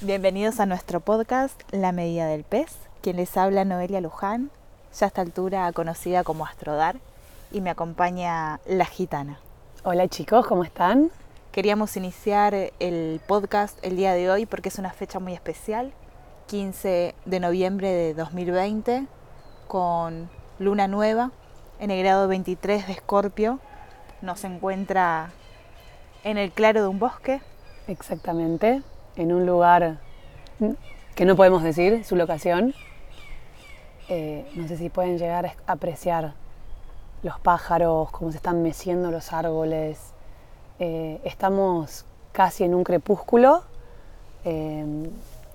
Bienvenidos a nuestro podcast La Medida del Pez. Quien les habla Noelia Luján, ya a esta altura conocida como Astrodar, y me acompaña La Gitana. Hola chicos, ¿cómo están? Queríamos iniciar el podcast el día de hoy porque es una fecha muy especial, 15 de noviembre de 2020, con luna nueva en el grado 23 de Escorpio. Nos encuentra en el claro de un bosque. Exactamente, en un lugar que no podemos decir su locación. Eh, no sé si pueden llegar a apreciar los pájaros, cómo se están meciendo los árboles. Eh, estamos casi en un crepúsculo, eh,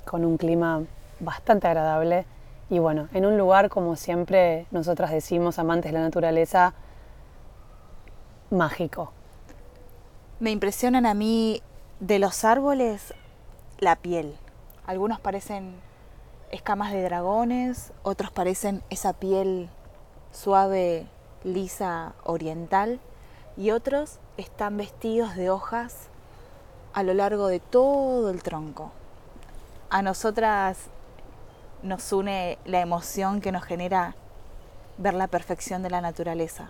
con un clima bastante agradable y bueno, en un lugar como siempre nosotras decimos, amantes de la naturaleza, mágico. Me impresionan a mí de los árboles la piel. Algunos parecen escamas de dragones, otros parecen esa piel suave, lisa, oriental, y otros están vestidos de hojas a lo largo de todo el tronco. A nosotras nos une la emoción que nos genera ver la perfección de la naturaleza.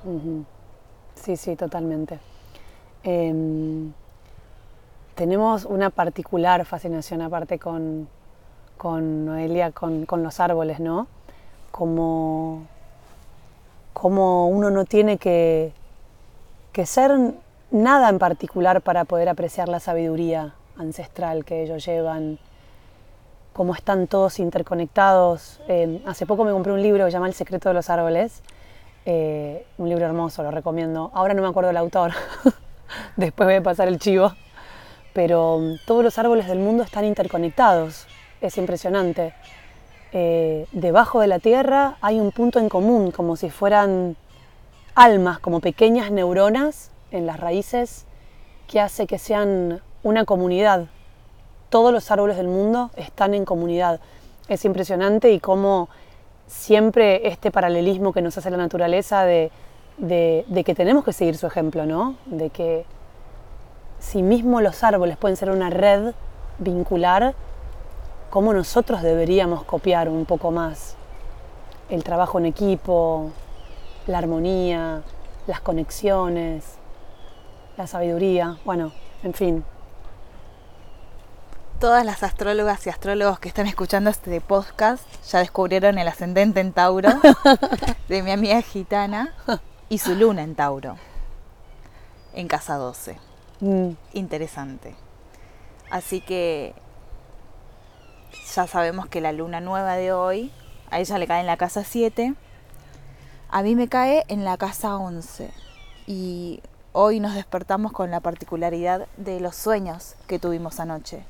Sí, sí, totalmente. Em, tenemos una particular fascinación aparte con, con Noelia, con, los árboles, ¿no? Como, como uno no tiene que, que ser nada en particular para poder apreciar la sabiduría ancestral que ellos llevan, cómo están todos interconectados. Eh, hace poco me compré un libro que se llama El secreto de los árboles, eh, un libro hermoso, lo recomiendo. Ahora no me acuerdo el autor, después voy a pasar el chivo pero mm, todos los árboles del mundo están interconectados, es impresionante. Eh, debajo de la tierra hay un punto en común, como si fueran almas, como pequeñas neuronas en las raíces, que hace que sean una comunidad. Todos los árboles del mundo están en comunidad. Es impresionante y cómo siempre este paralelismo que nos hace la naturaleza de, de que tenemos que seguir su ejemplo, ¿no? De que si mismo los árboles pueden ser una red vincular, ¿cómo nosotros deberíamos copiar un poco más el trabajo en equipo, la armonía, las conexiones, la sabiduría, bueno, en fin. Todas las astrólogas y astrólogos que están escuchando este podcast ya descubrieron el ascendente en Tauro de mi amiga gitana y su luna en Tauro, en casa 12. Mm. interesante. Así que ya sabemos que la luna nueva de hoy, a ella le cae en la casa 7, a mí me cae en la casa 11. Y hoy nos despertamos con la particularidad de los sueños que tuvimos anoche.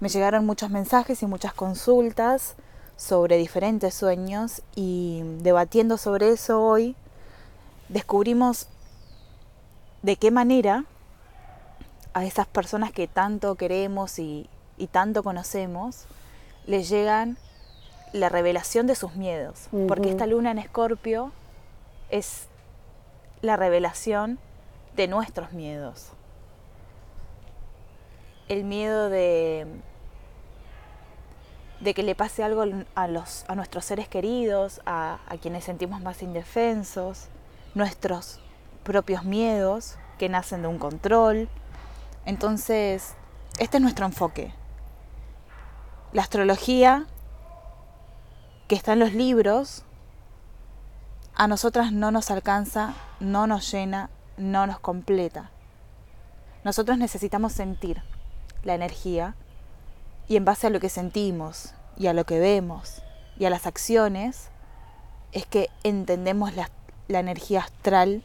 Me llegaron muchos mensajes y muchas consultas sobre diferentes sueños y debatiendo sobre eso hoy descubrimos de qué manera a esas personas que tanto queremos y, tanto conocemos, les llegan la revelación de sus miedos. Porque esta luna en Escorpio es la revelación de nuestros miedos. El miedo de, de que le pase algo a, los, a nuestros seres queridos, a, a quienes sentimos más indefensos, nuestros propios miedos que nacen de un control, entonces, este es nuestro enfoque. La astrología que está en los libros, a nosotras no nos alcanza, no nos llena, no nos completa. Nosotros necesitamos sentir la energía y en base a lo que sentimos y a lo que vemos y a las acciones es que entendemos la, la energía astral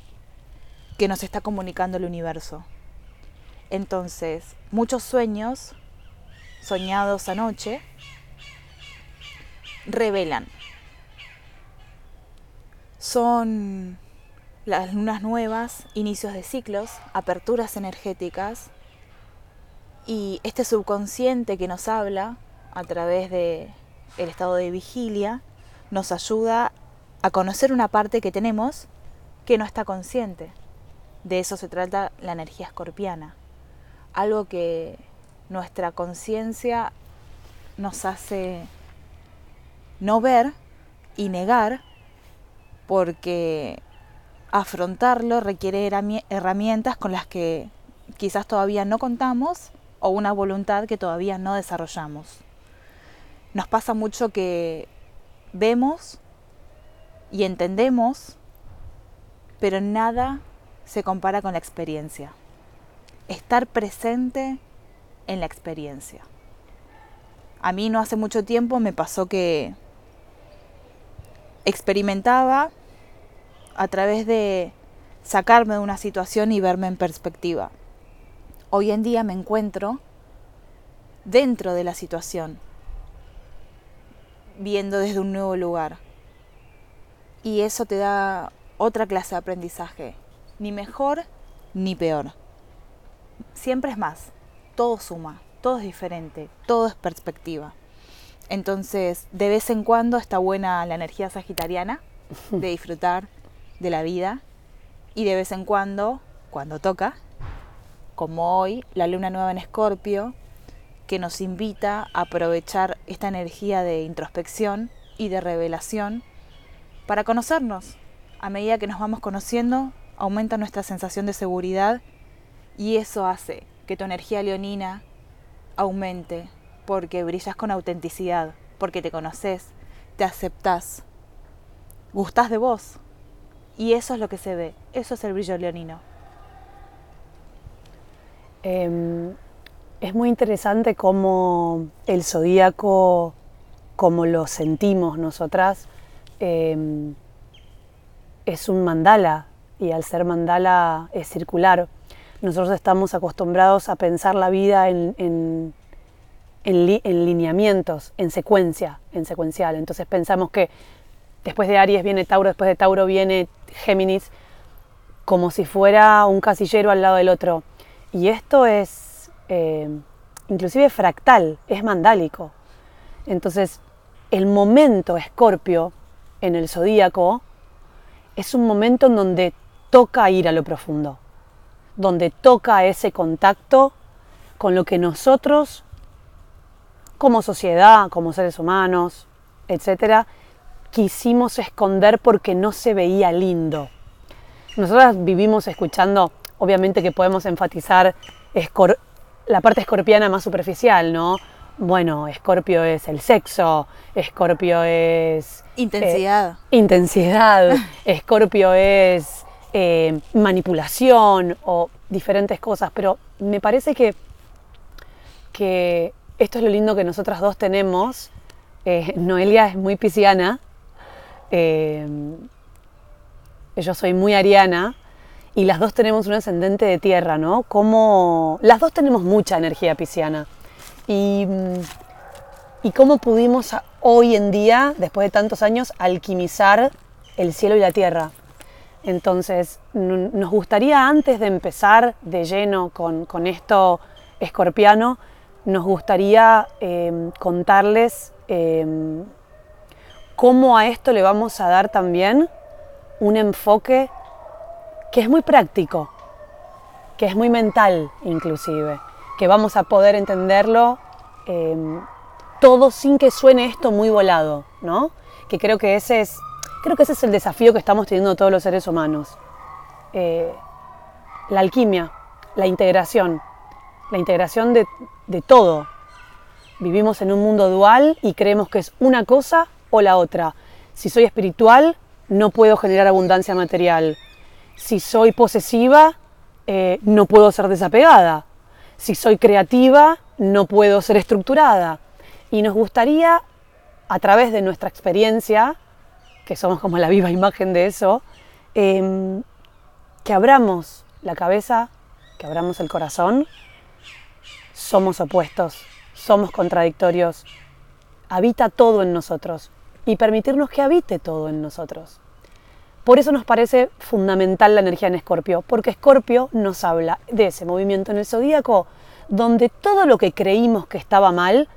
que nos está comunicando el universo. Entonces, muchos sueños soñados anoche revelan. Son las lunas nuevas, inicios de ciclos, aperturas energéticas y este subconsciente que nos habla a través de el estado de vigilia nos ayuda a conocer una parte que tenemos que no está consciente. De eso se trata la energía escorpiana algo que nuestra conciencia nos hace no ver y negar porque afrontarlo requiere herramientas con las que quizás todavía no contamos o una voluntad que todavía no desarrollamos. Nos pasa mucho que vemos y entendemos, pero nada se compara con la experiencia. Estar presente en la experiencia. A mí no hace mucho tiempo me pasó que experimentaba a través de sacarme de una situación y verme en perspectiva. Hoy en día me encuentro dentro de la situación, viendo desde un nuevo lugar. Y eso te da otra clase de aprendizaje, ni mejor ni peor. Siempre es más, todo suma, todo es diferente, todo es perspectiva. Entonces, de vez en cuando está buena la energía sagitariana de disfrutar de la vida y de vez en cuando, cuando toca, como hoy, la luna nueva en Escorpio, que nos invita a aprovechar esta energía de introspección y de revelación para conocernos. A medida que nos vamos conociendo, aumenta nuestra sensación de seguridad y eso hace que tu energía leonina aumente porque brillas con autenticidad, porque te conoces, te aceptás, gustás de vos. Y eso es lo que se ve, eso es el brillo leonino. Em, es muy interesante cómo el zodíaco, como lo sentimos nosotras, em, es un mandala y al ser mandala es circular. Nosotros estamos acostumbrados a pensar la vida en en, lineamientos, en secuencia, en secuencial. Entonces pensamos que después de Aries viene Tauro, después de Tauro viene Géminis, como si fuera un casillero al lado del otro. Y esto es eh, inclusive fractal, es mandálico. Entonces, el momento escorpio en el zodíaco es un momento en donde toca ir a lo profundo, donde toca ese contacto con lo que nosotros como sociedad, como seres humanos, etcétera, quisimos esconder porque no se veía lindo. Nosotras vivimos escuchando, obviamente que podemos enfatizar la parte escorpiana más superficial, ¿no? Bueno, Escorpio es el sexo, Escorpio es... Intensidad. Eh, intensidad, Escorpio es eh, manipulación o diferentes cosas, pero me parece que, que esto es lo lindo que nosotras dos tenemos. Eh, Noelia es muy pisciana, eh, yo soy muy ariana y las dos tenemos un ascendente de tierra, ¿no? Como las dos tenemos mucha energía pisciana. Y, y cómo pudimos hoy en día, después de tantos años, alquimizar el cielo y la tierra. Entonces, nos gustaría antes de empezar de lleno con, con esto escorpiano, nos gustaría em, contarles em, cómo a esto le vamos a dar también un enfoque que es muy práctico, que es muy mental inclusive, que vamos a poder entenderlo em, todo sin que suene esto muy volado, ¿no? Que creo que ese es, creo que ese es el desafío que estamos teniendo todos los seres humanos. Eh, la alquimia, la integración, la integración de, todo. Vivimos en un mundo dual y creemos que es una cosa o la otra. Si soy espiritual, no puedo generar abundancia material. Si soy posesiva, eh, no puedo ser desapegada. Si soy creativa, no puedo ser estructurada. Y nos gustaría, a través de nuestra experiencia, que somos como la viva imagen de eso, em, que abramos la cabeza, que abramos el corazón somos opuestos, somos contradictorios. Habita todo en nosotros y permitirnos que habite todo en nosotros. Por eso nos parece fundamental la energía en Escorpio, porque Escorpio nos habla de ese movimiento en el zodíaco donde todo lo que creímos que estaba mal,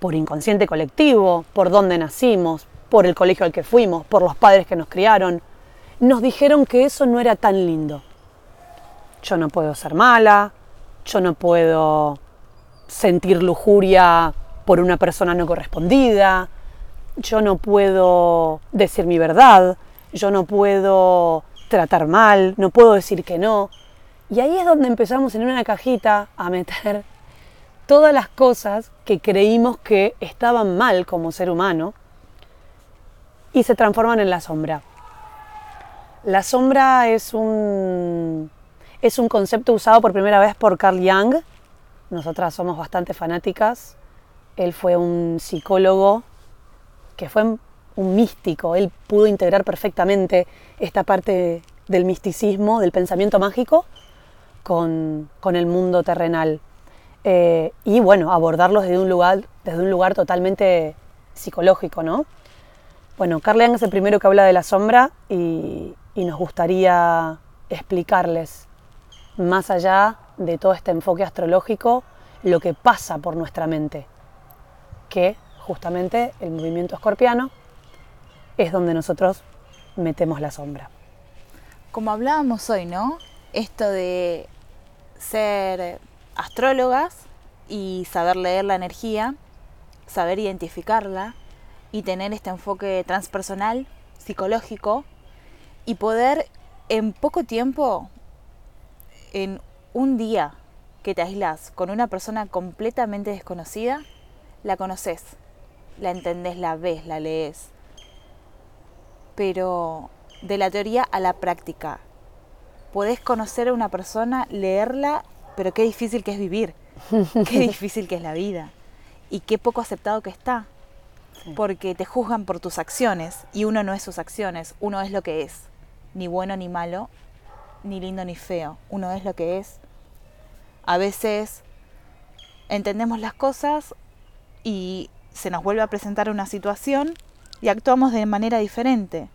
por inconsciente colectivo, por dónde nacimos, por el colegio al que fuimos, por los padres que nos criaron, nos dijeron que eso no era tan lindo. Yo no puedo ser mala, yo no puedo sentir lujuria por una persona no correspondida, yo no puedo decir mi verdad, yo no puedo tratar mal, no puedo decir que no. Y ahí es donde empezamos en una cajita a meter todas las cosas que creímos que estaban mal como ser humano y se transforman en la sombra. La sombra es un, es un concepto usado por primera vez por Carl Jung. Nosotras somos bastante fanáticas. Él fue un psicólogo que fue un místico. Él pudo integrar perfectamente esta parte del misticismo, del pensamiento mágico, con, el mundo terrenal. Eh, y bueno, abordarlos desde un lugar, desde un lugar totalmente psicológico, ¿no? Bueno, Carl es el primero que habla de la sombra y, y nos gustaría explicarles, más allá de todo este enfoque astrológico, lo que pasa por nuestra mente, que justamente el movimiento escorpiano es donde nosotros metemos la sombra. Como hablábamos hoy, ¿no? Esto de ser astrólogas y saber leer la energía, saber identificarla y tener este enfoque transpersonal, psicológico, y poder en poco tiempo, en un día que te aislas con una persona completamente desconocida, la conoces, la entendés, la ves, la lees. Pero de la teoría a la práctica, podés conocer a una persona, leerla, pero qué difícil que es vivir, qué difícil que es la vida y qué poco aceptado que está. Porque te juzgan por tus acciones y uno no es sus acciones, uno es lo que es ni bueno ni malo, ni lindo ni feo. Uno es lo que es. A veces entendemos las cosas y se nos vuelve a presentar una situación y actuamos de manera diferente.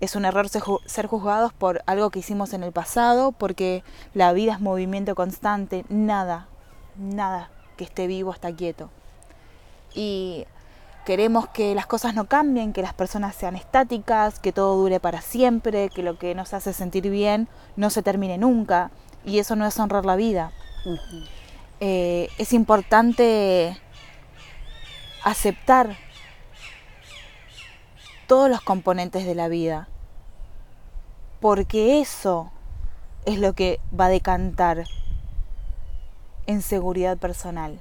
Es un error ser juzgados por algo que hicimos en el pasado, porque la vida es movimiento constante, nada, nada que esté vivo está quieto. Y Queremos que las cosas no cambien, que las personas sean estáticas, que todo dure para siempre, que lo que nos hace sentir bien no se termine nunca. Y eso no es honrar la vida. Eh, es importante aceptar todos los componentes de la vida, porque eso es lo que va a decantar en seguridad personal.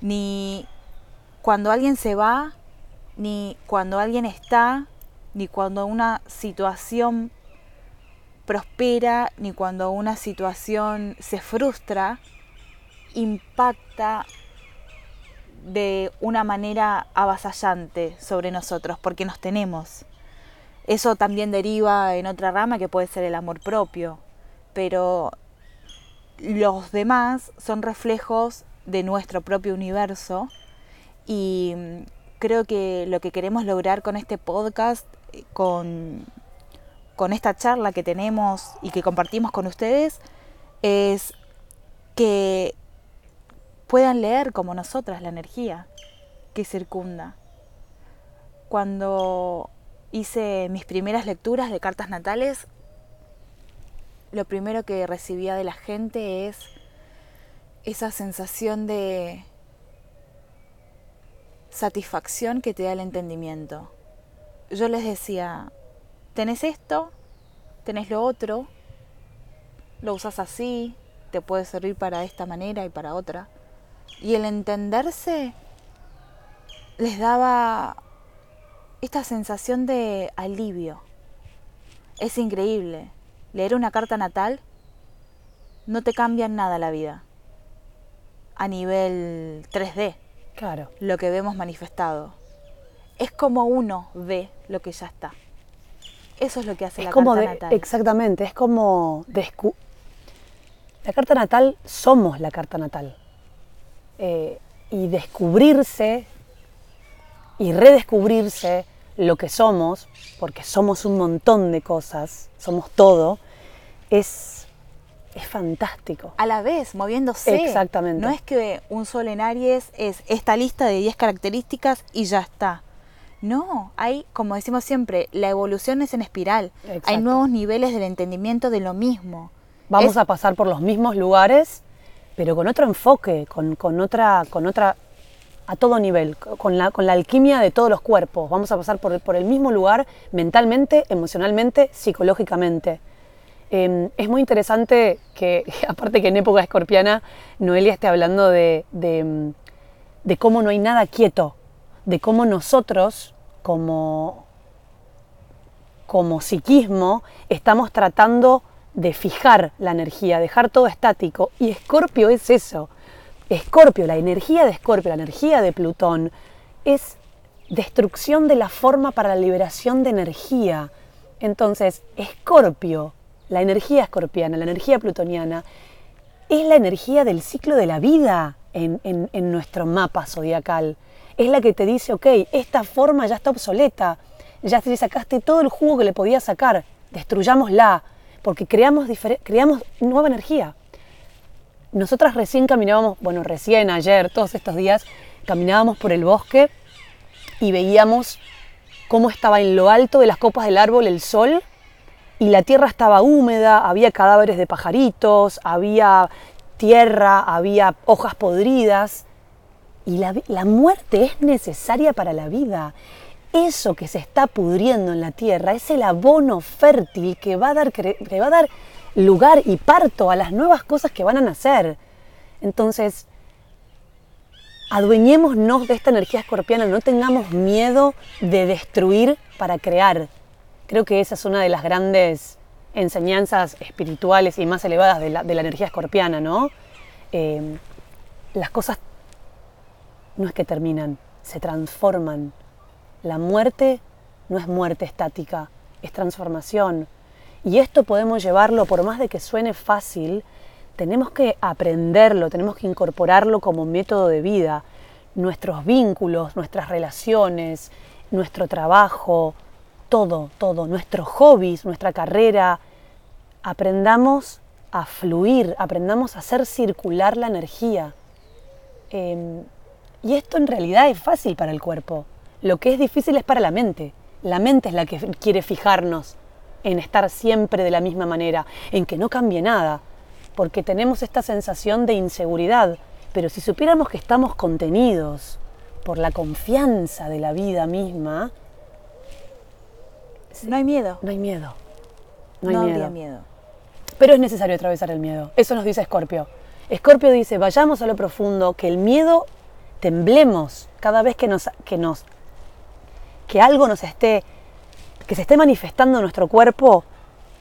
Ni cuando alguien se va, ni cuando alguien está, ni cuando una situación prospera, ni cuando una situación se frustra, impacta de una manera avasallante sobre nosotros, porque nos tenemos. Eso también deriva en otra rama que puede ser el amor propio, pero los demás son reflejos de nuestro propio universo y mm, creo que lo que queremos lograr con este podcast, eh, con, con esta charla que tenemos y que compartimos con ustedes, es que puedan leer como nosotras la energía que circunda. Cuando hice mis primeras lecturas de cartas natales, lo primero que recibía de la gente es esa sensación de satisfacción que te da el entendimiento. Yo les decía, tenés esto, tenés lo otro, lo usas así, te puede servir para esta manera y para otra. Y el entenderse les daba esta sensación de alivio. Es increíble. Leer una carta natal no te cambia en nada la vida a nivel 3D. Claro. Lo que vemos manifestado. Es como uno ve lo que ya está. Eso es lo que hace la carta natal. Exactamente, es como la carta natal somos la carta natal. Eh, y descubrirse y redescubrirse lo que somos, porque somos un montón de cosas, somos todo, es es fantástico. A la vez, moviéndose. Exactamente. No es que un sol en Aries es esta lista de 10 características y ya está. No, hay, como decimos siempre, la evolución es en espiral. Hay nuevos niveles del entendimiento de lo mismo. Vamos a pasar por los mismos lugares, pero con otro enfoque, con, con otra, con otra, a todo nivel, con la, con la alquimia de todos los cuerpos. Vamos a pasar por, por el mismo lugar mentalmente, emocionalmente, psicológicamente. Em, es muy interesante que, aparte que en época escorpiana, Noelia esté hablando de, de, de cómo no hay nada quieto, de cómo nosotros, como, como psiquismo, estamos tratando de fijar la energía, dejar todo estático. Y Escorpio es eso. Escorpio, la energía de Escorpio, la energía de Plutón, es destrucción de la forma para la liberación de energía. Entonces, Escorpio, la energía escorpiana, la energía plutoniana, es la energía del ciclo de la vida en, nuestro mapa zodiacal. Es la que te dice, ok, esta forma ya está obsoleta, ya te sacaste todo el jugo que le podías sacar, destruyámosla, porque creamos, creamos nueva energía. Nosotras recién caminábamos, bueno, recién ayer, todos estos días, caminábamos por el bosque y veíamos cómo estaba en lo alto de las copas del árbol el sol y la tierra estaba húmeda, había cadáveres de pajaritos, había tierra, había hojas podridas. Y la, la, muerte es necesaria para la vida eso que se está pudriendo en la tierra es el abono fértil que va a dar, que va a dar lugar y parto a las nuevas cosas que van a nacer. Entonces, adueñémonos de esta energía escorpiana, no tengamos miedo de destruir para crear. Creo que esa es una de las grandes enseñanzas espirituales y más elevadas de la, energía escorpiana, ¿no? Eh, las cosas no es que terminan, se transforman. La muerte no es muerte estática, es transformación. Y esto podemos llevarlo, por más de que suene fácil, tenemos que aprenderlo, tenemos que incorporarlo como método de vida. Nuestros vínculos, nuestras relaciones, nuestro trabajo, todo, todo, nuestros hobbies, nuestra carrera. Aprendamos a fluir, aprendamos a hacer circular la energía. Em, y esto en realidad es fácil para el cuerpo. Lo que es difícil es para la mente. La mente es la que quiere fijarnos en estar siempre de la misma manera, en que no cambie nada, porque tenemos esta sensación de inseguridad. Pero si supiéramos que estamos contenidos por la confianza de la vida misma, no hay miedo. No hay miedo. No hay miedo. miedo. Pero es necesario atravesar el miedo. Eso nos dice Escorpio. Escorpio dice, vayamos a lo profundo, que el miedo temblemos cada vez que nos, que nos que algo nos esté, que se esté manifestando en nuestro cuerpo,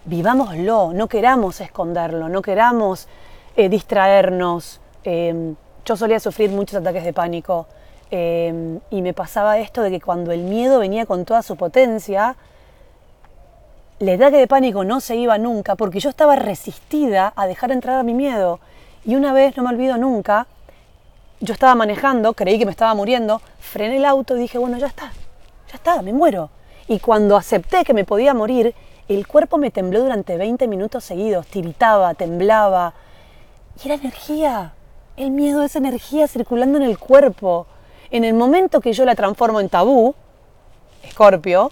vivámoslo, no queramos esconderlo, no queramos eh, distraernos. Em, yo solía sufrir muchos ataques de pánico em, y me pasaba esto de que cuando el miedo venía con toda su potencia, el ataque de pánico no se iba nunca porque yo estaba resistida a dejar entrar a mi miedo. Y una vez, no me olvido nunca, yo estaba manejando, creí que me estaba muriendo, frené el auto y dije, bueno, ya está, ya está, me muero. Y cuando acepté que me podía morir, el cuerpo me tembló durante 20 minutos seguidos, tiritaba, temblaba. Y era energía. El miedo es energía circulando en el cuerpo. En el momento que yo la transformo en tabú, escorpio,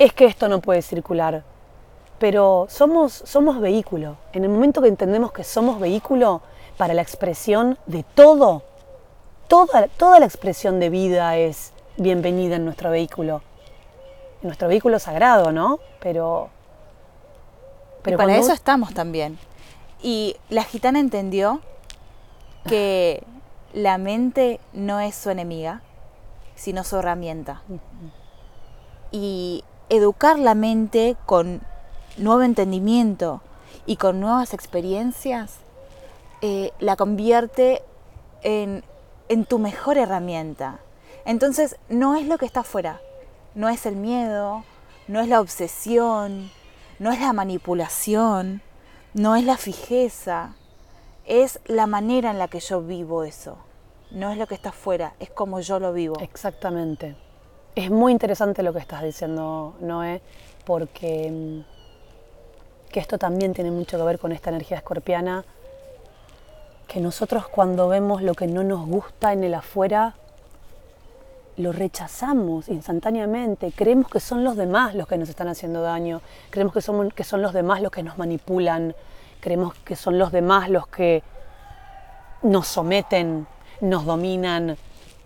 es que esto no puede circular. Pero somos, somos vehículo. En el momento que entendemos que somos vehículo para la expresión de todo, toda, toda la expresión de vida es bienvenida en nuestro vehículo. En nuestro vehículo sagrado, ¿no? Pero. pero para eso estamos también. Y la gitana entendió que la mente no es su enemiga, sino su herramienta. Y educar la mente con nuevo entendimiento y con nuevas experiencias eh, la convierte en, en tu mejor herramienta. Entonces no es lo que está afuera, no es el miedo, no es la obsesión, no es la manipulación, no es la fijeza, es la manera en la que yo vivo eso. No es lo que está afuera, es como yo lo vivo. Exactamente. Es muy interesante lo que estás diciendo, Noé, porque mm, que esto también tiene mucho que ver con esta energía escorpiana, que nosotros cuando vemos lo que no nos gusta en el afuera, lo rechazamos instantáneamente, creemos que son los demás los que nos están haciendo daño, creemos que, que son los demás los que nos manipulan, creemos que son los demás los que, nos someten, nos dominan.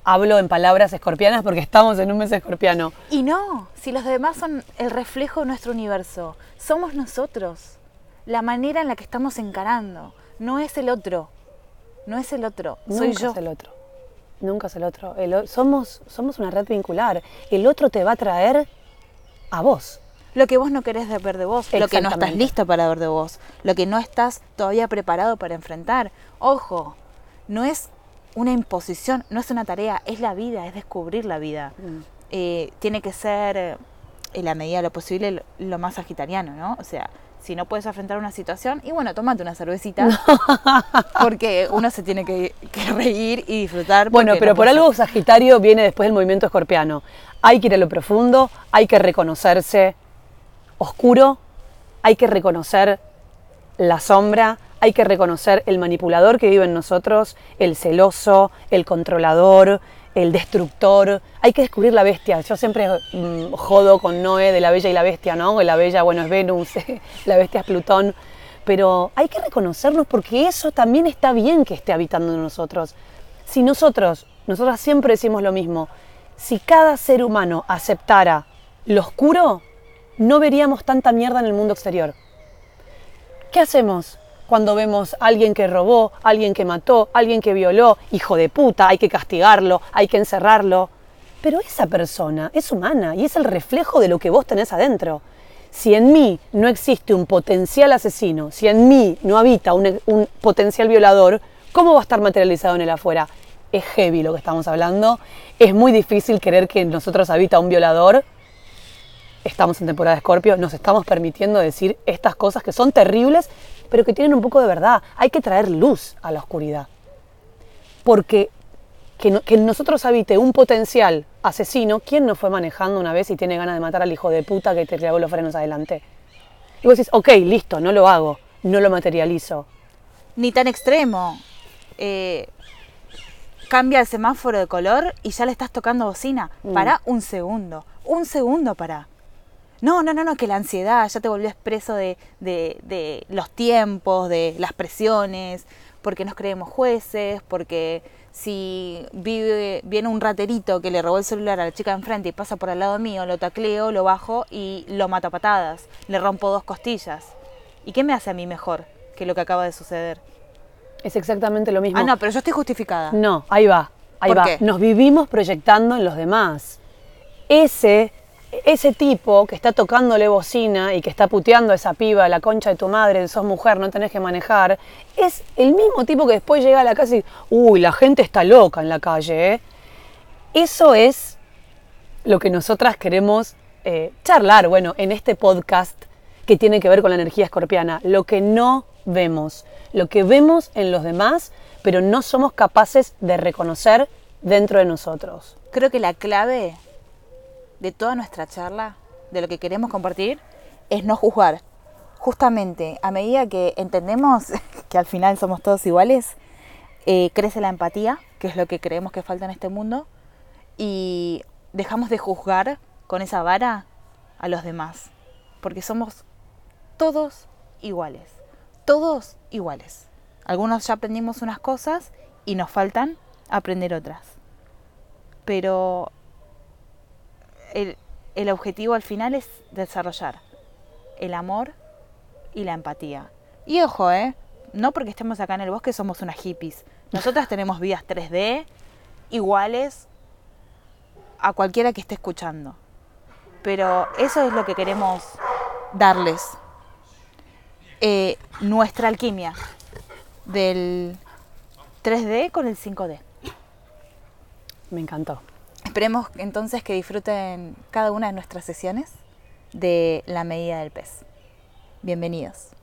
Hablo en palabras escorpianas porque estamos en un mes escorpiano. Y no, si los demás son el reflejo de nuestro universo, somos nosotros. La manera en la que estamos encarando, no es el otro. No es el otro, soy Nunca yo. es el otro. Nunca es el otro. El somos, somos una red vincular. El otro te va a traer a vos. Lo que vos no querés de ver de vos, lo que no estás listo para ver de vos, lo que no estás todavía preparado para enfrentar. Ojo, no es una imposición, no es una tarea, es la vida, es descubrir la vida. Mm. Eh, tiene que ser, eh, en la medida de lo posible, lo, más sagitariano, ¿no? O sea, si no puedes afrontar una situación, y bueno, tomate una cervecita, porque uno se tiene que, que reír y disfrutar. Bueno, pero no por algo Sagitario viene después del movimiento escorpiano. Hay que ir a lo profundo, hay que reconocerse oscuro, hay que reconocer la sombra, hay que reconocer el manipulador que vive en nosotros, el celoso, el controlador, el destructor. Hay que descubrir la bestia. Yo siempre mm, jodo con Noé de la bella y la bestia, ¿no? La bella, bueno, es Venus, la bestia es Plutón. Pero hay que reconocernos porque eso también está bien que esté habitando en nosotros. Si nosotros, nosotras siempre decimos lo mismo, si cada ser humano aceptara lo oscuro, no veríamos tanta mierda en el mundo exterior. ¿Qué hacemos cuando vemos a alguien que robó, alguien que mató, alguien que violó? Hijo de puta, hay que castigarlo, hay que encerrarlo. Pero esa persona es humana y es el reflejo de lo que vos tenés adentro. Si en mí no existe un potencial asesino, si en mí no habita un, un potencial violador, ¿cómo va a estar materializado en el afuera? Es heavy lo que estamos hablando. Es muy difícil creer que en nosotros habita un violador estamos en temporada de Escorpio, nos estamos permitiendo decir estas cosas que son terribles, pero que tienen un poco de verdad. Hay que traer luz a la oscuridad. Porque que, no- que en nosotros habite un potencial asesino, ¿quién no fue manejando una vez y tiene ganas de matar al hijo de puta que te llevó los frenos adelante? Y vos decís, ok, listo, no lo hago, no lo materializo. ni tan extremo. Eh, cambia el semáforo de color y ya le estás tocando bocina. Mm. Para un segundo. Un segundo para. No, no, no, no, que la ansiedad ya te volvió expreso de, de- de los tiempos, de las presiones, porque nos creemos jueces, porque si vive, viene un raterito que le robó el celular a la chica de enfrente y pasa por al lado mío, lo tacleo, lo bajo y lo mato a patadas, le rompo dos costillas. ¿Y qué me hace a mí mejor que lo que acaba de suceder? Es exactamente lo mismo. Ah, no, pero yo estoy justificada. No, ahí va, ahí ¿Por va. qué? Nos vivimos proyectando en los demás. Ese, ese tipo que está tocándole bocina y que está puteando a esa piba, la concha de tu madre, sos mujer, no tenés que manejar, es el mismo tipo que después llega a la casa y, uy, la gente está loca en la calle, ¿eh? Eso es lo que nosotras queremos eh, charlar, bueno, en este podcast que tiene que ver con la energía escorpiana, lo que no vemos, lo que vemos en los demás, pero no somos capaces de reconocer dentro de nosotros. Creo que la clave de toda nuestra charla, de lo que queremos compartir, es no juzgar. Justamente, a medida que entendemos que al final somos todos iguales, eh, crece la empatía, que es lo que creemos que falta en este mundo, y dejamos de juzgar con esa vara a los demás, porque somos todos iguales, todos iguales. Algunos ya aprendimos unas cosas y nos faltan aprender otras. Pero el, el objetivo al final es desarrollar el amor y la empatía. Y ojo, ¿eh? No porque estemos acá en el bosque somos unas hippies. Nosotras tenemos vidas 3D iguales a cualquiera que esté escuchando. Pero eso es lo que queremos darles. Eh, nuestra alquimia del 3D con el 5D. Me encantó. Esperemos entonces que disfruten cada una de nuestras sesiones de la medida del pez. Bienvenidos.